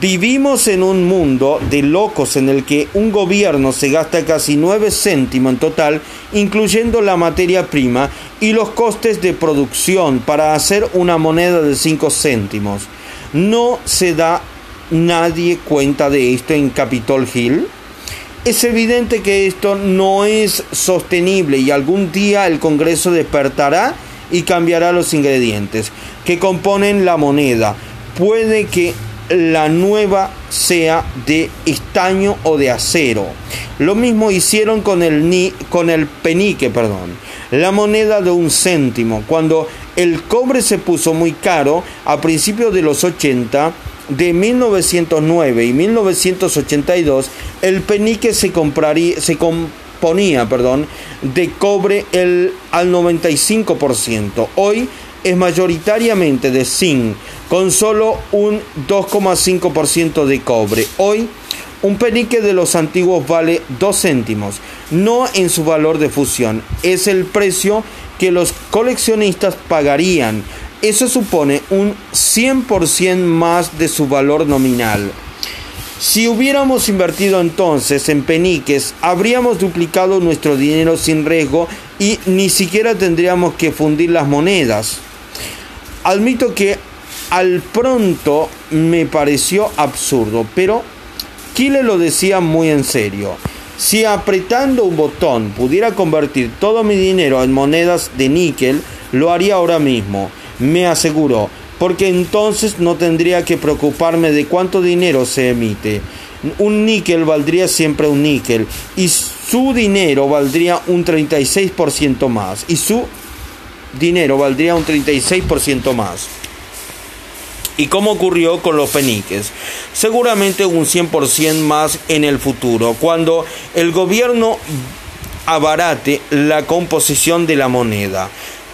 Vivimos en un mundo de locos en el que un gobierno se gasta casi 9 céntimos en total, incluyendo la materia prima y los costes de producción para hacer una moneda de 5 céntimos. ¿No se da nadie cuenta de esto en Capitol Hill? Es evidente que esto no es sostenible y algún día el Congreso despertará y cambiará los ingredientes que componen la moneda. Puede que la nueva sea de estaño o de acero. Lo mismo hicieron con el, con el penique, perdón, la moneda de un céntimo. Cuando el cobre se puso muy caro a principios de los 80, de 1909 y 1982, el penique se, compraría, se componía perdón, de cobre el, al 95%. Hoy es mayoritariamente de zinc, con solo un 2,5% de cobre. Hoy, un penique de los antiguos vale 2 céntimos, no en su valor de fusión, es el precio que los coleccionistas pagarían eso supone un 100% más de su valor nominal. Si hubiéramos invertido entonces en peniques, habríamos duplicado nuestro dinero sin riesgo y ni siquiera tendríamos que fundir las monedas. Admito que al pronto me pareció absurdo, pero Kile lo decía muy en serio. Si apretando un botón pudiera convertir todo mi dinero en monedas de níquel, lo haría ahora mismo me aseguró, porque entonces no tendría que preocuparme de cuánto dinero se emite. Un níquel valdría siempre un níquel y su dinero valdría un 36% más y su dinero valdría un 36% más. ¿Y cómo ocurrió con los peniques? Seguramente un 100% más en el futuro, cuando el gobierno abarate la composición de la moneda.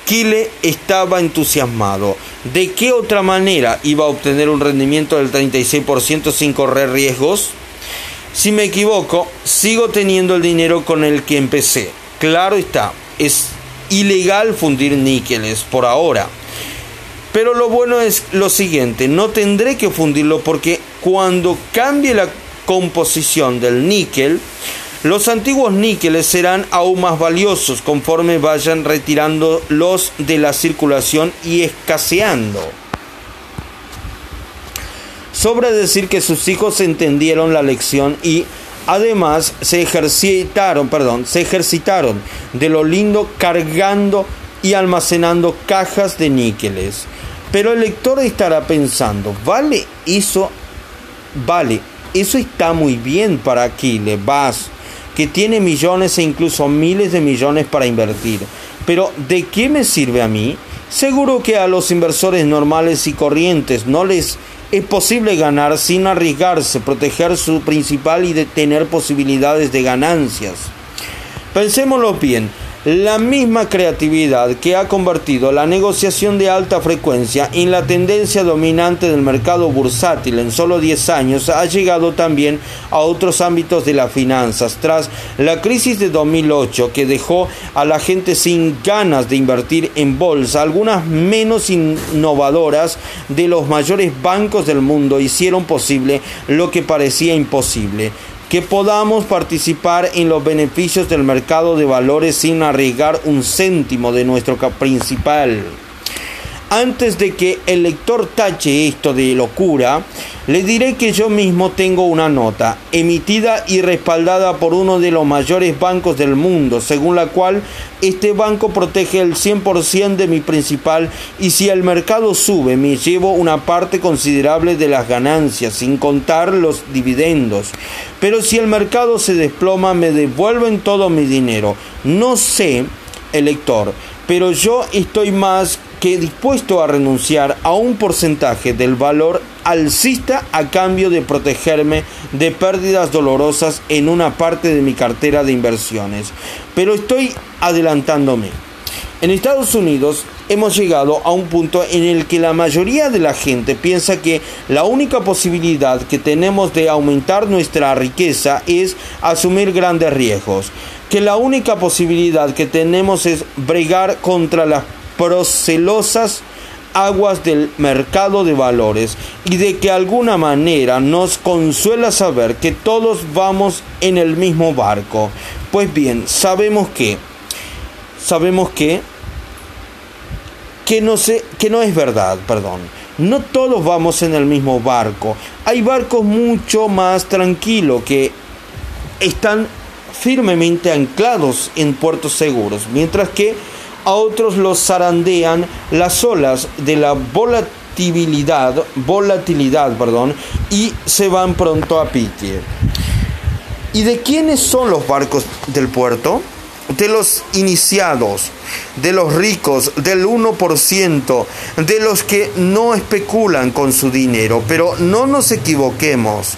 Kile estaba entusiasmado. ¿De qué otra manera iba a obtener un rendimiento del 36% sin correr riesgos? Si me equivoco, sigo teniendo el dinero con el que empecé. Claro está, es ilegal fundir níqueles por ahora. Pero lo bueno es lo siguiente, no tendré que fundirlo porque cuando cambie la composición del níquel, los antiguos níqueles serán aún más valiosos conforme vayan retirándolos de la circulación y escaseando. Sobra decir que sus hijos entendieron la lección y además se ejercitaron, perdón, se ejercitaron de lo lindo cargando y almacenando cajas de níqueles. Pero el lector estará pensando, ¿vale eso? Vale, eso está muy bien para Aquiles, Vas, que tiene millones e incluso miles de millones para invertir. Pero ¿de qué me sirve a mí? Seguro que a los inversores normales y corrientes no les es posible ganar sin arriesgarse, proteger su principal y de tener posibilidades de ganancias. Pensémoslo bien, la misma creatividad que ha convertido la negociación de alta frecuencia en la tendencia dominante del mercado bursátil en solo 10 años ha llegado también a otros ámbitos de las finanzas. Tras la crisis de 2008 que dejó a la gente sin ganas de invertir en bolsa, algunas menos innovadoras de los mayores bancos del mundo hicieron posible lo que parecía imposible que podamos participar en los beneficios del mercado de valores sin arriesgar un céntimo de nuestro principal. Antes de que el lector tache esto de locura, le diré que yo mismo tengo una nota, emitida y respaldada por uno de los mayores bancos del mundo, según la cual este banco protege el 100% de mi principal y si el mercado sube me llevo una parte considerable de las ganancias, sin contar los dividendos. Pero si el mercado se desploma me devuelven todo mi dinero. No sé, el lector, pero yo estoy más que dispuesto a renunciar a un porcentaje del valor alcista a cambio de protegerme de pérdidas dolorosas en una parte de mi cartera de inversiones. Pero estoy adelantándome. En Estados Unidos hemos llegado a un punto en el que la mayoría de la gente piensa que la única posibilidad que tenemos de aumentar nuestra riqueza es asumir grandes riesgos, que la única posibilidad que tenemos es bregar contra las procelosas aguas del mercado de valores y de que alguna manera nos consuela saber que todos vamos en el mismo barco. Pues bien, sabemos que sabemos que que no sé que no es verdad, perdón. No todos vamos en el mismo barco. Hay barcos mucho más tranquilos que están firmemente anclados en puertos seguros, mientras que a otros los zarandean las olas de la volatilidad, volatilidad perdón, y se van pronto a pique. ¿Y de quiénes son los barcos del puerto? De los iniciados, de los ricos, del 1%, de los que no especulan con su dinero. Pero no nos equivoquemos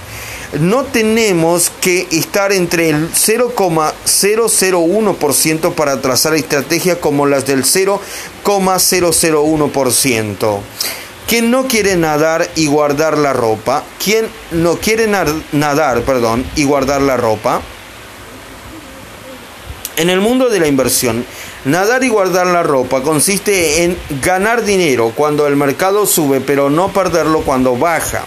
no tenemos que estar entre el 0,001% para trazar estrategias como las del 0,001%. ¿Quién no quiere nadar y guardar la ropa? ¿Quién no quiere nadar, perdón, y guardar la ropa? En el mundo de la inversión, nadar y guardar la ropa consiste en ganar dinero cuando el mercado sube, pero no perderlo cuando baja.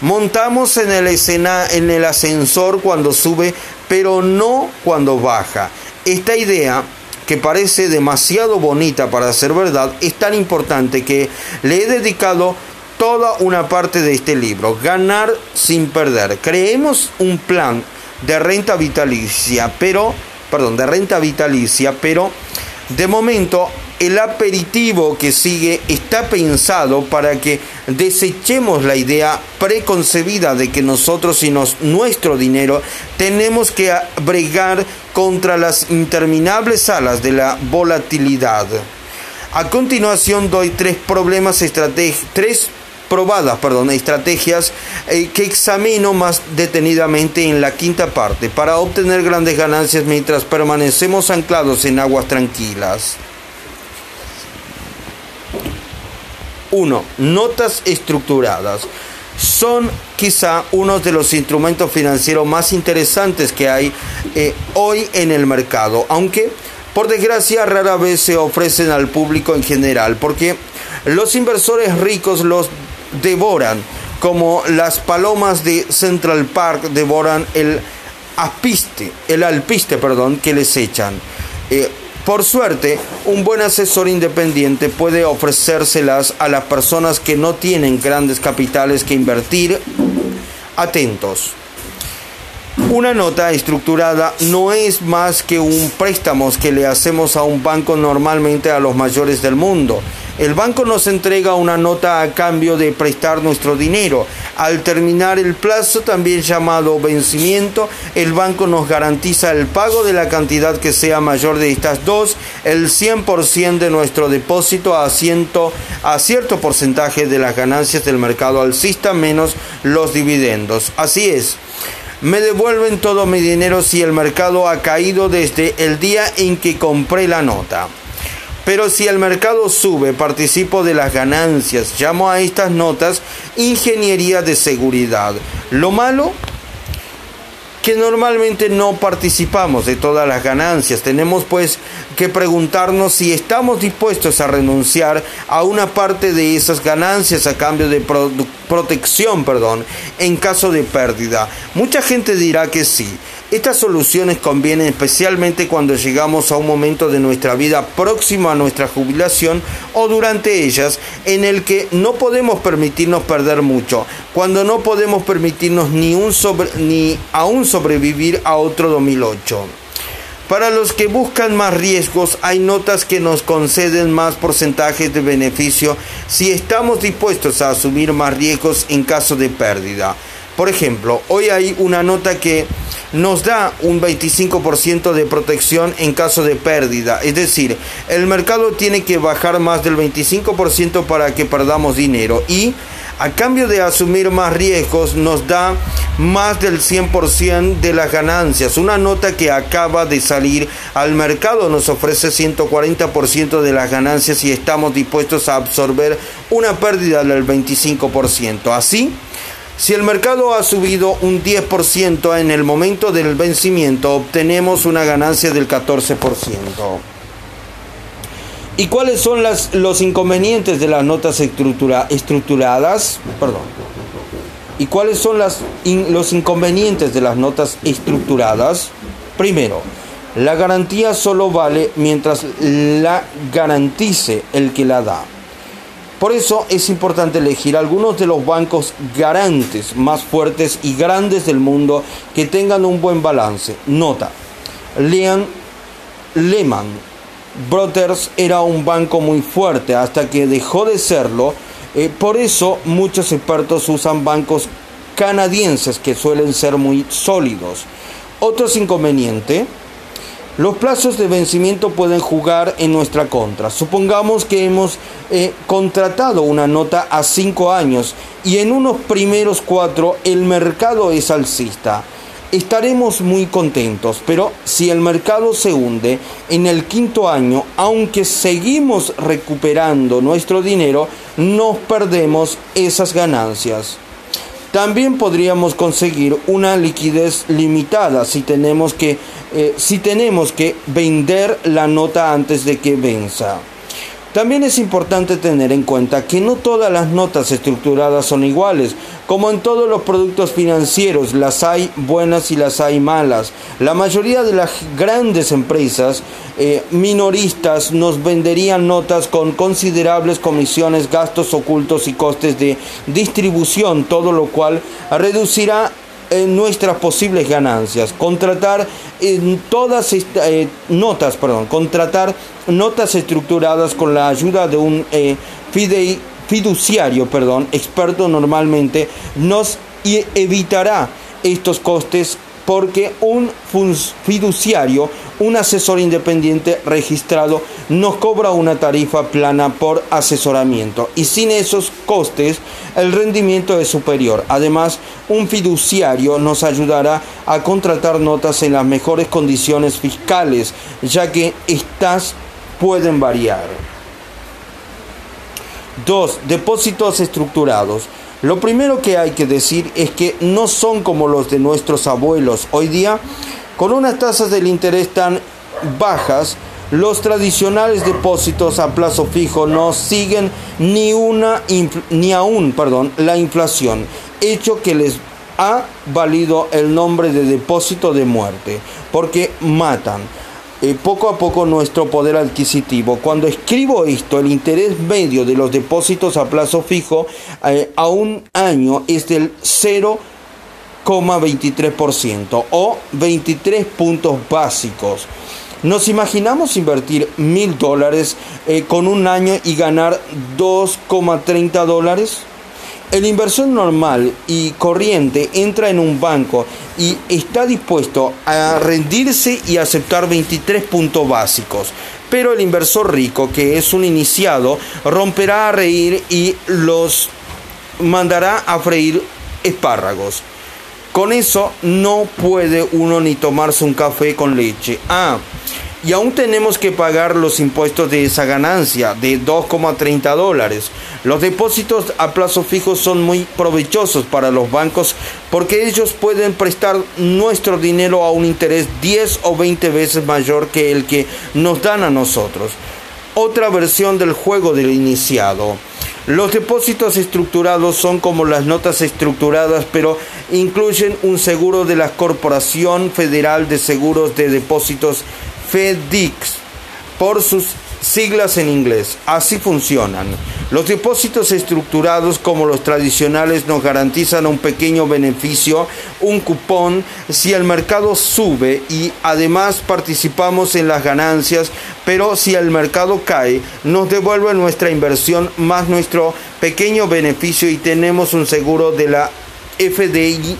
Montamos en el, escena, en el ascensor cuando sube, pero no cuando baja. Esta idea que parece demasiado bonita para ser verdad, es tan importante que le he dedicado toda una parte de este libro, Ganar sin perder. Creemos un plan de renta vitalicia, pero, perdón, de renta vitalicia, pero de momento el aperitivo que sigue está pensado para que desechemos la idea preconcebida de que nosotros y nuestro dinero tenemos que bregar contra las interminables alas de la volatilidad. A continuación doy tres problemas tres probadas perdón, estrategias eh, que examino más detenidamente en la quinta parte para obtener grandes ganancias mientras permanecemos anclados en aguas tranquilas. 1. Notas estructuradas. Son quizá uno de los instrumentos financieros más interesantes que hay eh, hoy en el mercado, aunque por desgracia rara vez se ofrecen al público en general, porque los inversores ricos los devoran, como las palomas de Central Park devoran el apiste, el alpiste, perdón, que les echan. Eh, por suerte, un buen asesor independiente puede ofrecérselas a las personas que no tienen grandes capitales que invertir. Atentos. Una nota estructurada no es más que un préstamo que le hacemos a un banco normalmente a los mayores del mundo. El banco nos entrega una nota a cambio de prestar nuestro dinero. Al terminar el plazo, también llamado vencimiento, el banco nos garantiza el pago de la cantidad que sea mayor de estas dos, el 100% de nuestro depósito a, a cierto porcentaje de las ganancias del mercado alcista menos los dividendos. Así es me devuelven todo mi dinero si el mercado ha caído desde el día en que compré la nota. Pero si el mercado sube, participo de las ganancias. Llamo a estas notas ingeniería de seguridad. Lo malo que normalmente no participamos de todas las ganancias. Tenemos pues que preguntarnos si estamos dispuestos a renunciar a una parte de esas ganancias a cambio de protección, perdón, en caso de pérdida. Mucha gente dirá que sí. Estas soluciones convienen especialmente cuando llegamos a un momento de nuestra vida próximo a nuestra jubilación o durante ellas en el que no podemos permitirnos perder mucho, cuando no podemos permitirnos ni, un ni aún sobrevivir a otro 2008. Para los que buscan más riesgos, hay notas que nos conceden más porcentajes de beneficio si estamos dispuestos a asumir más riesgos en caso de pérdida. Por ejemplo, hoy hay una nota que nos da un 25% de protección en caso de pérdida. Es decir, el mercado tiene que bajar más del 25% para que perdamos dinero. Y a cambio de asumir más riesgos nos da más del 100% de las ganancias. Una nota que acaba de salir al mercado nos ofrece 140% de las ganancias y estamos dispuestos a absorber una pérdida del 25%. Así, si el mercado ha subido un 10% en el momento del vencimiento, obtenemos una ganancia del 14%. ¿Y cuáles son los inconvenientes de las notas estructuradas? Perdón. ¿Y cuáles son los inconvenientes de las notas estructuradas? Primero, la garantía solo vale mientras la garantice el que la da. Por eso es importante elegir algunos de los bancos garantes más fuertes y grandes del mundo que tengan un buen balance. Nota, Leon Lehman Brothers era un banco muy fuerte hasta que dejó de serlo. Eh, por eso muchos expertos usan bancos canadienses que suelen ser muy sólidos. Otros inconveniente los plazos de vencimiento pueden jugar en nuestra contra. Supongamos que hemos eh, contratado una nota a cinco años y en unos primeros cuatro el mercado es alcista. Estaremos muy contentos, pero si el mercado se hunde en el quinto año, aunque seguimos recuperando nuestro dinero, nos perdemos esas ganancias. También podríamos conseguir una liquidez limitada si tenemos que, eh, si tenemos que vender la nota antes de que venza. También es importante tener en cuenta que no todas las notas estructuradas son iguales. Como en todos los productos financieros, las hay buenas y las hay malas. La mayoría de las grandes empresas eh, minoristas nos venderían notas con considerables comisiones, gastos ocultos y costes de distribución, todo lo cual reducirá en nuestras posibles ganancias. Contratar en todas estas eh, notas, perdón, contratar notas estructuradas con la ayuda de un eh, fiduciario, perdón, experto normalmente nos evitará estos costes porque un fiduciario, un asesor independiente registrado, nos cobra una tarifa plana por asesoramiento y sin esos costes el rendimiento es superior. Además, un fiduciario nos ayudará a contratar notas en las mejores condiciones fiscales, ya que estas pueden variar. 2. Depósitos estructurados. Lo primero que hay que decir es que no son como los de nuestros abuelos. Hoy día, con unas tasas del interés tan bajas, Los tradicionales depósitos a plazo fijo no siguen ni una ni aún, perdón, la inflación, hecho que les ha valido el nombre de depósito de muerte, porque matan eh, poco a poco nuestro poder adquisitivo. Cuando escribo esto, el interés medio de los depósitos a plazo fijo eh, a un año es del 0,23% o 23 puntos básicos. Nos imaginamos invertir mil dólares eh, con un año y ganar 2,30 dólares. El inversor normal y corriente entra en un banco y está dispuesto a rendirse y aceptar 23 puntos básicos. Pero el inversor rico, que es un iniciado, romperá a reír y los mandará a freír espárragos. Con eso no puede uno ni tomarse un café con leche. Ah, y aún tenemos que pagar los impuestos de esa ganancia de 2,30 dólares. Los depósitos a plazo fijo son muy provechosos para los bancos porque ellos pueden prestar nuestro dinero a un interés 10 o 20 veces mayor que el que nos dan a nosotros. Otra versión del juego del iniciado. Los depósitos estructurados son como las notas estructuradas, pero incluyen un seguro de la Corporación Federal de Seguros de Depósitos FEDIX por sus siglas en inglés. Así funcionan. Los depósitos estructurados como los tradicionales nos garantizan un pequeño beneficio, un cupón, si el mercado sube y además participamos en las ganancias, pero si el mercado cae, nos devuelve nuestra inversión más nuestro pequeño beneficio y tenemos un seguro de la FDIC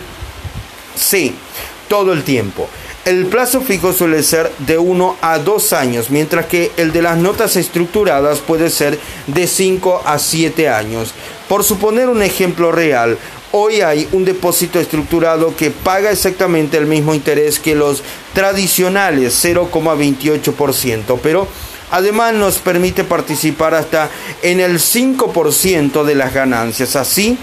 todo el tiempo. El plazo fijo suele ser de 1 a 2 años, mientras que el de las notas estructuradas puede ser de 5 a 7 años. Por suponer un ejemplo real, hoy hay un depósito estructurado que paga exactamente el mismo interés que los tradicionales 0,28%, pero además nos permite participar hasta en el 5% de las ganancias. Así,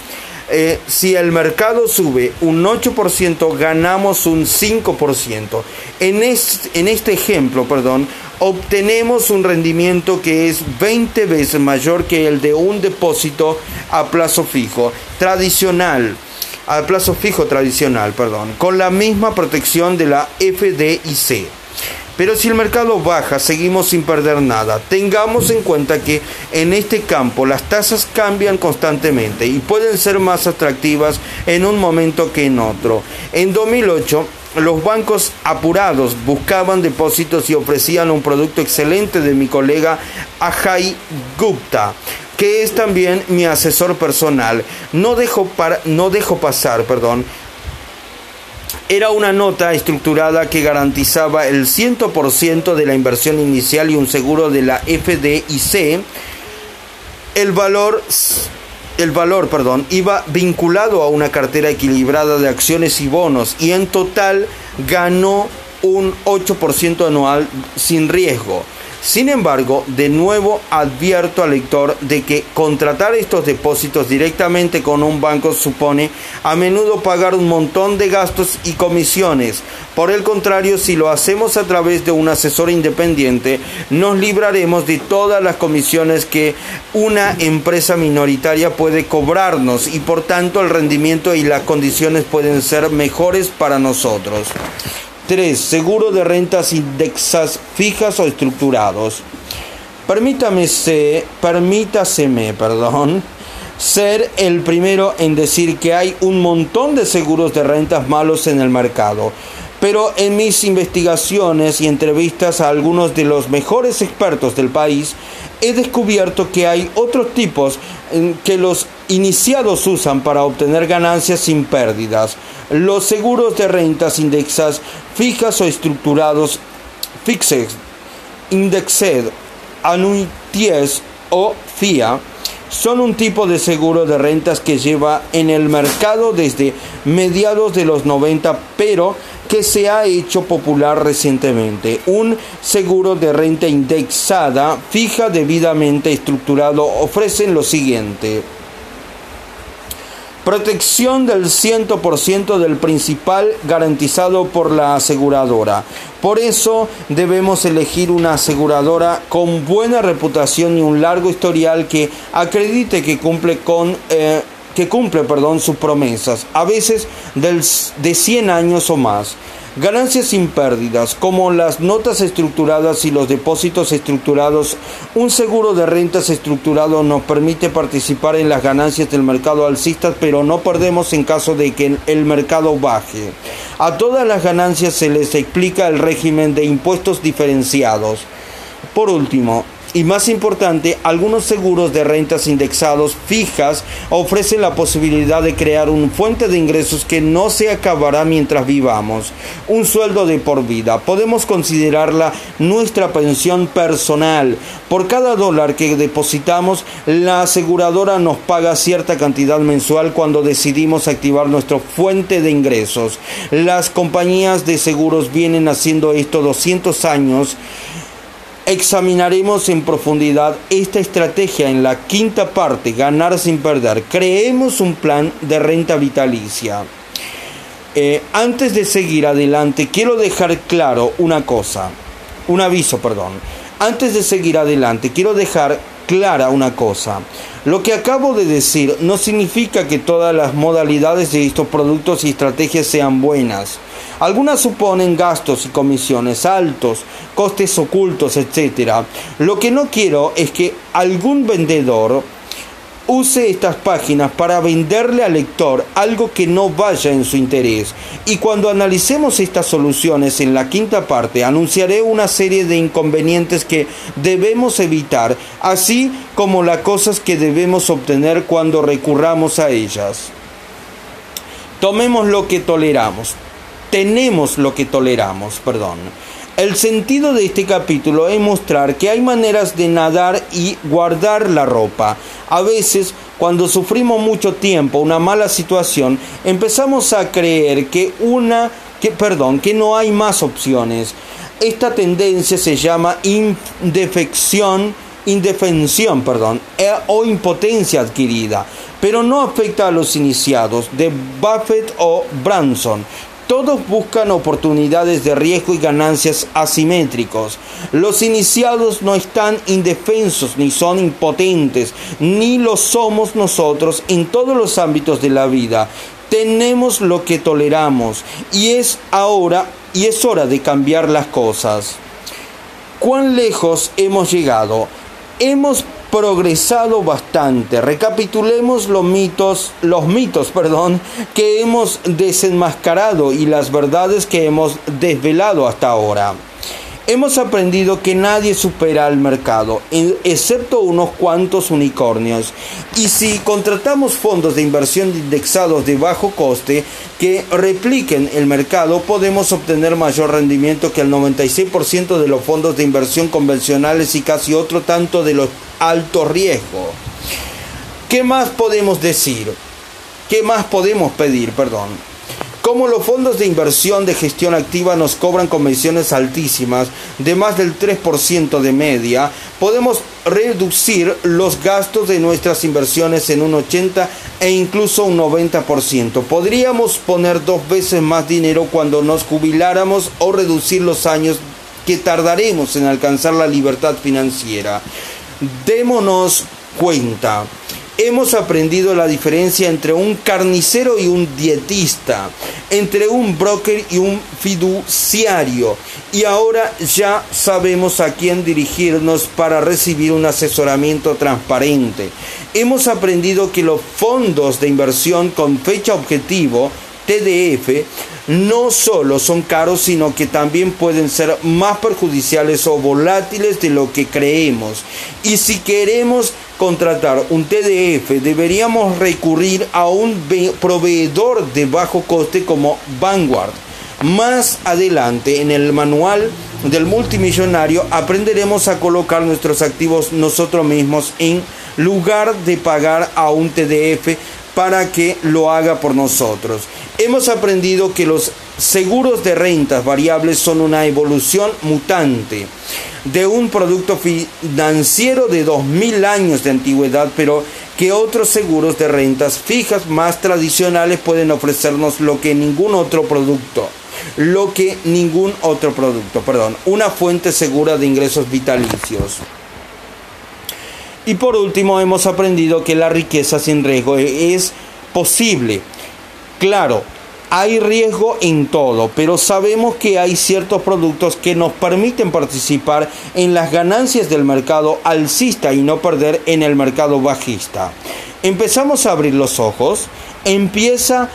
eh, si el mercado sube un 8%, ganamos un 5%. En este, en este ejemplo, perdón, obtenemos un rendimiento que es 20 veces mayor que el de un depósito a plazo fijo tradicional a plazo fijo tradicional, perdón, con la misma protección de la FDIC. Pero si el mercado baja, seguimos sin perder nada. Tengamos en cuenta que en este campo las tasas cambian constantemente y pueden ser más atractivas en un momento que en otro. En 2008, los bancos apurados buscaban depósitos y ofrecían un producto excelente de mi colega Ajay Gupta que es también mi asesor personal. No dejo, no dejo pasar, perdón, era una nota estructurada que garantizaba el 100% de la inversión inicial y un seguro de la FDIC. El valor, el valor perdón, iba vinculado a una cartera equilibrada de acciones y bonos y en total ganó un 8% anual sin riesgo. Sin embargo, de nuevo advierto al lector de que contratar estos depósitos directamente con un banco supone a menudo pagar un montón de gastos y comisiones. Por el contrario, si lo hacemos a través de un asesor independiente, nos libraremos de todas las comisiones que una empresa minoritaria puede cobrarnos y por tanto el rendimiento y las condiciones pueden ser mejores para nosotros. 3. Seguro de rentas indexas fijas o estructurados. Permítaseme, perdón, ser el primero en decir que hay un montón de seguros de rentas malos en el mercado. Pero en mis investigaciones y entrevistas a algunos de los mejores expertos del país, he descubierto que hay otros tipos que los iniciados usan para obtener ganancias sin pérdidas. Los seguros de rentas indexas fijas o estructurados, fixed, indexed, annuities o FIA, son un tipo de seguro de rentas que lleva en el mercado desde mediados de los 90, pero que se ha hecho popular recientemente. Un seguro de renta indexada fija debidamente estructurado ofrecen lo siguiente. Protección del 100% del principal garantizado por la aseguradora. Por eso debemos elegir una aseguradora con buena reputación y un largo historial que acredite que cumple con... Eh, que cumple perdón, sus promesas, a veces de 100 años o más. Ganancias sin pérdidas, como las notas estructuradas y los depósitos estructurados. Un seguro de rentas estructurado nos permite participar en las ganancias del mercado alcista, pero no perdemos en caso de que el mercado baje. A todas las ganancias se les explica el régimen de impuestos diferenciados. Por último, y más importante, algunos seguros de rentas indexados fijas ofrecen la posibilidad de crear una fuente de ingresos que no se acabará mientras vivamos, un sueldo de por vida. Podemos considerarla nuestra pensión personal. Por cada dólar que depositamos, la aseguradora nos paga cierta cantidad mensual cuando decidimos activar nuestra fuente de ingresos. Las compañías de seguros vienen haciendo esto 200 años examinaremos en profundidad esta estrategia en la quinta parte, ganar sin perder. Creemos un plan de renta vitalicia. Eh, antes de seguir adelante, quiero dejar claro una cosa, un aviso, perdón. Antes de seguir adelante, quiero dejar clara una cosa. Lo que acabo de decir no significa que todas las modalidades de estos productos y estrategias sean buenas. Algunas suponen gastos y comisiones altos, costes ocultos, etc. Lo que no quiero es que algún vendedor use estas páginas para venderle al lector algo que no vaya en su interés. Y cuando analicemos estas soluciones en la quinta parte, anunciaré una serie de inconvenientes que debemos evitar, así como las cosas que debemos obtener cuando recurramos a ellas. Tomemos lo que toleramos tenemos lo que toleramos, perdón. El sentido de este capítulo es mostrar que hay maneras de nadar y guardar la ropa. A veces, cuando sufrimos mucho tiempo una mala situación, empezamos a creer que una que perdón, que no hay más opciones. Esta tendencia se llama indefección, indefensión, perdón, e, o impotencia adquirida, pero no afecta a los iniciados de Buffett o Branson, todos buscan oportunidades de riesgo y ganancias asimétricos. Los iniciados no están indefensos ni son impotentes, ni lo somos nosotros en todos los ámbitos de la vida. Tenemos lo que toleramos y es ahora y es hora de cambiar las cosas. ¿Cuán lejos hemos llegado? Hemos progresado bastante. Recapitulemos los mitos, los mitos, perdón, que hemos desenmascarado y las verdades que hemos desvelado hasta ahora. Hemos aprendido que nadie supera al mercado, excepto unos cuantos unicornios. Y si contratamos fondos de inversión indexados de bajo coste que repliquen el mercado, podemos obtener mayor rendimiento que el 96% de los fondos de inversión convencionales y casi otro tanto de los alto riesgo. ¿Qué más podemos decir? ¿Qué más podemos pedir? Perdón. Como los fondos de inversión de gestión activa nos cobran comisiones altísimas, de más del 3% de media, podemos reducir los gastos de nuestras inversiones en un 80 e incluso un 90%. Podríamos poner dos veces más dinero cuando nos jubiláramos o reducir los años que tardaremos en alcanzar la libertad financiera. Démonos cuenta. Hemos aprendido la diferencia entre un carnicero y un dietista, entre un broker y un fiduciario, y ahora ya sabemos a quién dirigirnos para recibir un asesoramiento transparente. Hemos aprendido que los fondos de inversión con fecha objetivo, TDF, no solo son caros, sino que también pueden ser más perjudiciales o volátiles de lo que creemos. Y si queremos contratar un TDF, deberíamos recurrir a un proveedor de bajo coste como Vanguard. Más adelante en el manual del multimillonario aprenderemos a colocar nuestros activos nosotros mismos en lugar de pagar a un TDF para que lo haga por nosotros. Hemos aprendido que los seguros de rentas variables son una evolución mutante de un producto financiero de 2000 años de antigüedad, pero que otros seguros de rentas fijas más tradicionales pueden ofrecernos lo que ningún otro producto lo que ningún otro producto, perdón, una fuente segura de ingresos vitalicios. Y por último, hemos aprendido que la riqueza sin riesgo es posible. Claro, hay riesgo en todo, pero sabemos que hay ciertos productos que nos permiten participar en las ganancias del mercado alcista y no perder en el mercado bajista. Empezamos a abrir los ojos, empieza